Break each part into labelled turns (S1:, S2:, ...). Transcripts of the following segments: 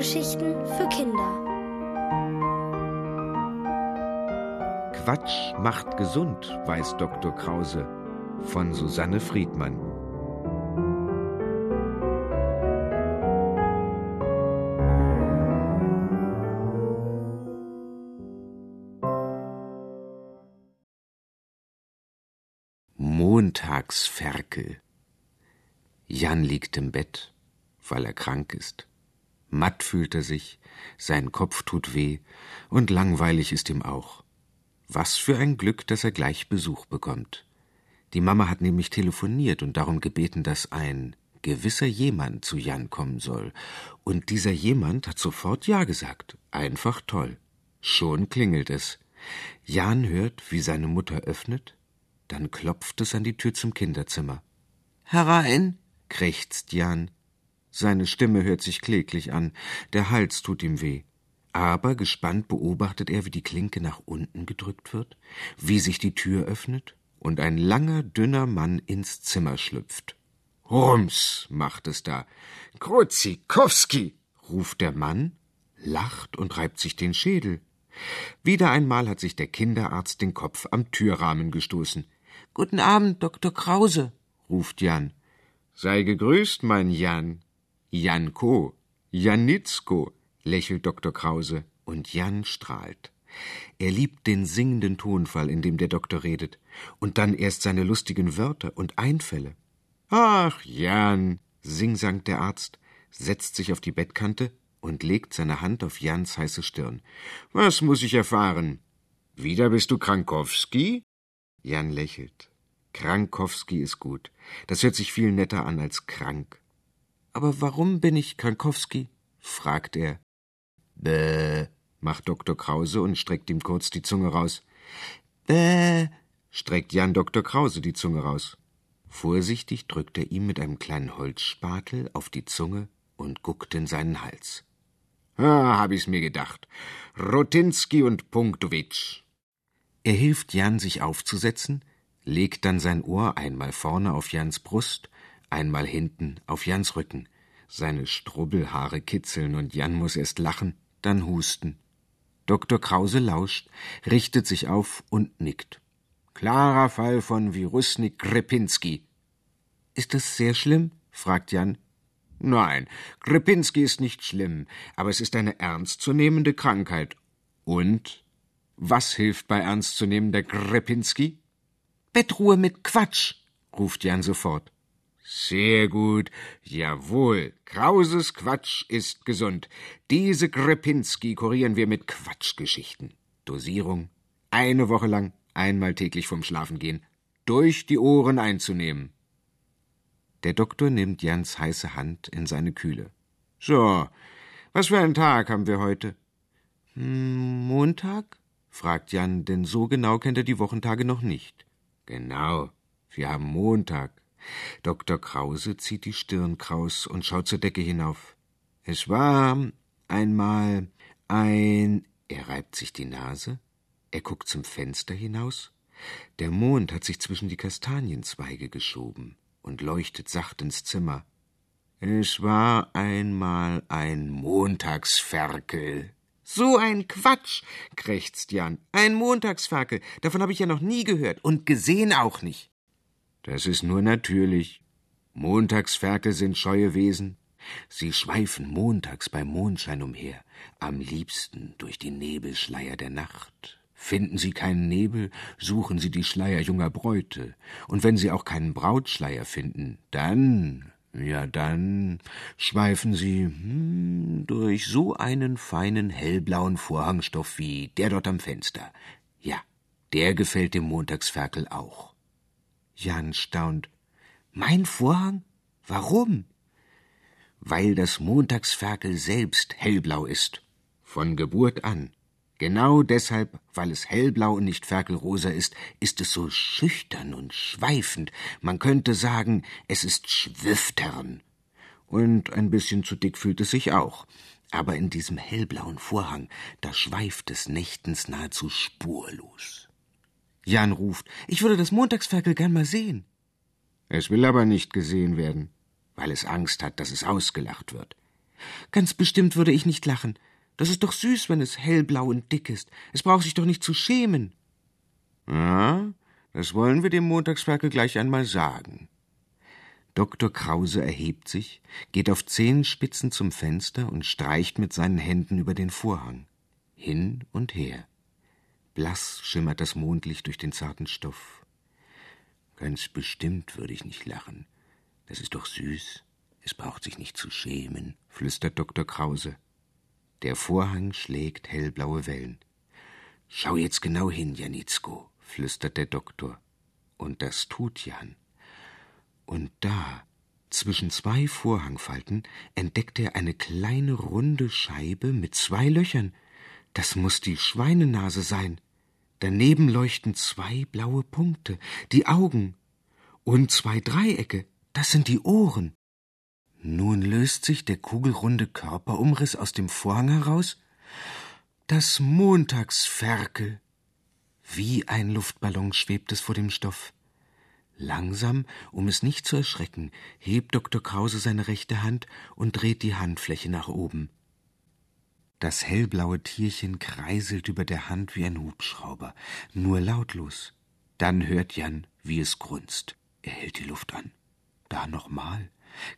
S1: Hörgeschichten für Kinder.
S2: Quatsch macht gesund, weiß Dr. Krause von Susanne Friedmann. Montagsferkel. Jan liegt im Bett, weil er krank ist. Matt fühlt er sich, sein Kopf tut weh und langweilig ist ihm auch. Was für ein Glück, dass er gleich Besuch bekommt. Die Mama hat nämlich telefoniert und darum gebeten, dass ein gewisser jemand zu Jan kommen soll. Und dieser jemand hat sofort Ja gesagt. Einfach toll. Schon klingelt es. Jan hört, wie seine Mutter öffnet, dann klopft es an die Tür zum Kinderzimmer. Herein, krächzt Jan. Seine Stimme hört sich kläglich an, der Hals tut ihm weh. Aber gespannt beobachtet er, wie die Klinke nach unten gedrückt wird, wie sich die Tür öffnet und ein langer, dünner Mann ins Zimmer schlüpft. Rums, macht es da. Kruzikowski, ruft der Mann, lacht und reibt sich den Schädel. Wieder einmal hat sich der Kinderarzt den Kopf am Türrahmen gestoßen. Guten Abend, Dr. Krause, ruft Jan. Sei gegrüßt, mein Jan. Janko, Janitzko, lächelt Dr. Krause, und Jan strahlt. Er liebt den singenden Tonfall, in dem der Doktor redet, und dann erst seine lustigen Wörter und Einfälle. Ach, Jan, singsangt der Arzt, setzt sich auf die Bettkante und legt seine Hand auf Jans heiße Stirn. Was muss ich erfahren? Wieder bist du Krankowski? Jan lächelt. Krankowski ist gut. Das hört sich viel netter an als krank. Aber warum bin ich Krankowski? fragt er. Bäh, macht Dr. Krause und streckt ihm kurz die Zunge raus. Bäh, streckt Jan Dr. Krause die Zunge raus. Vorsichtig drückt er ihm mit einem kleinen Holzspatel auf die Zunge und guckt in seinen Hals. Ah, hab ich's mir gedacht. Rotinski und Punktowitsch. Er hilft Jan, sich aufzusetzen, legt dann sein Ohr einmal vorne auf Jans Brust, einmal hinten auf Jans Rücken. Seine Strubbelhaare kitzeln und Jan muss erst lachen, dann husten. Dr. Krause lauscht, richtet sich auf und nickt. Klarer Fall von Virusnik Krepinski. Ist das sehr schlimm? fragt Jan. Nein, Krepinski ist nicht schlimm, aber es ist eine ernstzunehmende Krankheit. Und was hilft bei ernstzunehmender Krepinski? Bettruhe mit Quatsch, ruft Jan sofort. Sehr gut. Jawohl. Krauses Quatsch ist gesund. Diese Krepinski kurieren wir mit Quatschgeschichten. Dosierung. Eine Woche lang, einmal täglich vom Schlafengehen. Durch die Ohren einzunehmen. Der Doktor nimmt Jans heiße Hand in seine kühle. So, was für einen Tag haben wir heute? Hm, Montag? fragt Jan, denn so genau kennt er die Wochentage noch nicht. Genau, wir haben Montag. Dr. Krause zieht die Stirn kraus und schaut zur Decke hinauf. Es war einmal ein. Er reibt sich die Nase, er guckt zum Fenster hinaus. Der Mond hat sich zwischen die Kastanienzweige geschoben und leuchtet sacht ins Zimmer. Es war einmal ein Montagsferkel. So ein Quatsch, krächzt Jan. Ein Montagsferkel. Davon habe ich ja noch nie gehört und gesehen auch nicht. Das ist nur natürlich. Montagsferkel sind scheue Wesen. Sie schweifen montags beim Mondschein umher, am liebsten durch die Nebelschleier der Nacht. Finden sie keinen Nebel, suchen sie die Schleier junger Bräute, und wenn sie auch keinen Brautschleier finden, dann, ja dann, schweifen sie hm, durch so einen feinen hellblauen Vorhangstoff wie der dort am Fenster. Ja, der gefällt dem Montagsferkel auch. Jan staunt. Mein Vorhang? Warum? Weil das Montagsferkel selbst hellblau ist. Von Geburt an. Genau deshalb, weil es hellblau und nicht ferkelrosa ist, ist es so schüchtern und schweifend. Man könnte sagen, es ist schwüftern. Und ein bisschen zu dick fühlt es sich auch. Aber in diesem hellblauen Vorhang, da schweift es nächtens nahezu spurlos. Jan ruft, ich würde das Montagsferkel gern mal sehen. Es will aber nicht gesehen werden, weil es Angst hat, dass es ausgelacht wird. Ganz bestimmt würde ich nicht lachen. Das ist doch süß, wenn es hellblau und dick ist. Es braucht sich doch nicht zu schämen. Ja, das wollen wir dem Montagsferkel gleich einmal sagen. Dr. Krause erhebt sich, geht auf Zehenspitzen zum Fenster und streicht mit seinen Händen über den Vorhang. Hin und her. Blass schimmert das Mondlicht durch den zarten Stoff. Ganz bestimmt würde ich nicht lachen. Das ist doch süß. Es braucht sich nicht zu schämen, flüstert Dr. Krause. Der Vorhang schlägt hellblaue Wellen. Schau jetzt genau hin, Janitzko, flüstert der Doktor. Und das tut Jan. Und da, zwischen zwei Vorhangfalten, entdeckt er eine kleine runde Scheibe mit zwei Löchern. Das muss die Schweinenase sein. Daneben leuchten zwei blaue Punkte, die Augen. Und zwei Dreiecke, das sind die Ohren. Nun löst sich der kugelrunde Körperumriss aus dem Vorhang heraus. Das Montagsferkel. Wie ein Luftballon schwebt es vor dem Stoff. Langsam, um es nicht zu erschrecken, hebt Dr. Krause seine rechte Hand und dreht die Handfläche nach oben. Das hellblaue Tierchen kreiselt über der Hand wie ein Hubschrauber, nur lautlos. Dann hört Jan, wie es grunzt. Er hält die Luft an. Da nochmal,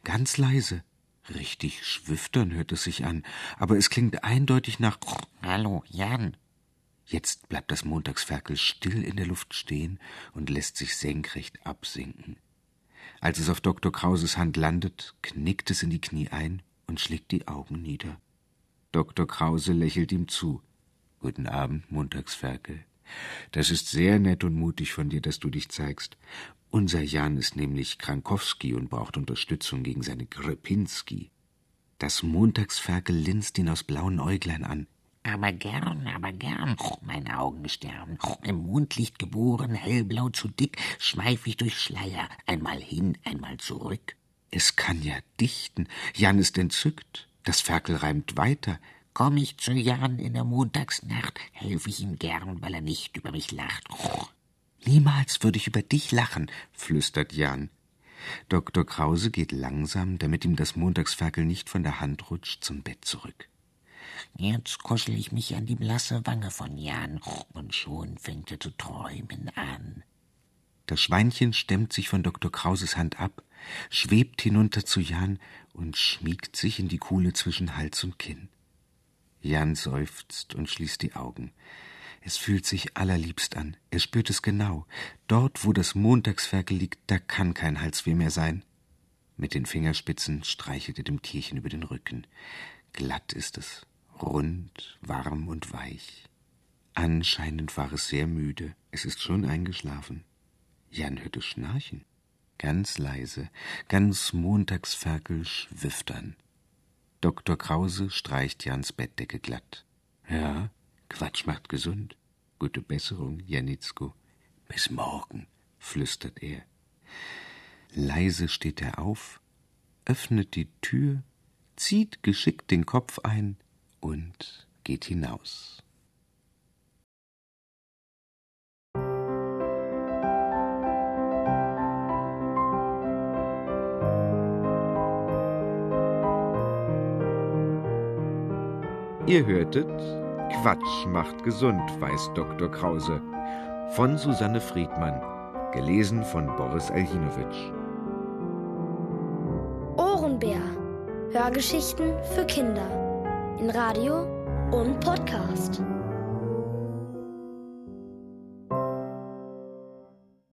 S2: ganz leise. Richtig schwüftern hört es sich an, aber es klingt eindeutig nach
S1: Hallo, Jan.
S2: Jetzt bleibt das Montagsferkel still in der Luft stehen und lässt sich senkrecht absinken. Als es auf Dr. Krauses Hand landet, knickt es in die Knie ein und schlägt die Augen nieder. Dr. Krause lächelt ihm zu. Guten Abend, Montagsferkel. Das ist sehr nett und mutig von dir, dass du dich zeigst. Unser Jan ist nämlich Krankowski und braucht Unterstützung gegen seine Grepinski. Das Montagsferkel linst ihn aus blauen Äuglein an.
S1: Aber gern, aber gern, mein Augenstern. Im Mondlicht geboren, hellblau zu dick, schweif ich durch Schleier, einmal hin, einmal zurück.
S2: Es kann ja dichten. Jan ist entzückt. Das Ferkel reimt weiter.
S1: Komm ich zu Jan in der Montagsnacht, helfe ich ihm gern, weil er nicht über mich lacht.
S2: Niemals würde ich über dich lachen, flüstert Jan. Dr. Krause geht langsam, damit ihm das Montagsferkel nicht von der Hand rutscht, zum Bett zurück.
S1: Jetzt kuschel ich mich an die blasse Wange von Jan, und schon fängt er zu träumen an.
S2: Das Schweinchen stemmt sich von Dr. Krauses Hand ab, schwebt hinunter zu Jan und schmiegt sich in die Kuhle zwischen Hals und Kinn. Jan seufzt und schließt die Augen. Es fühlt sich allerliebst an. Er spürt es genau. Dort, wo das Montagsferkel liegt, da kann kein Halsweh mehr sein. Mit den Fingerspitzen streichelt er dem Tierchen über den Rücken. Glatt ist es, rund, warm und weich. Anscheinend war es sehr müde. Es ist schon eingeschlafen. Jan hörte Schnarchen. Ganz leise, ganz Montagsferkel schwiftern. Dr. Krause streicht Jans Bettdecke glatt. Ja, Quatsch macht gesund. Gute Besserung, Janitzko. Bis morgen, flüstert er. Leise steht er auf, öffnet die Tür, zieht geschickt den Kopf ein und geht hinaus. Ihr hörtet Quatsch macht gesund, weiß Dr. Krause. Von Susanne Friedmann. Gelesen von Boris Aljinowitsch.
S3: Ohrenbär. Hörgeschichten für Kinder. In Radio und Podcast.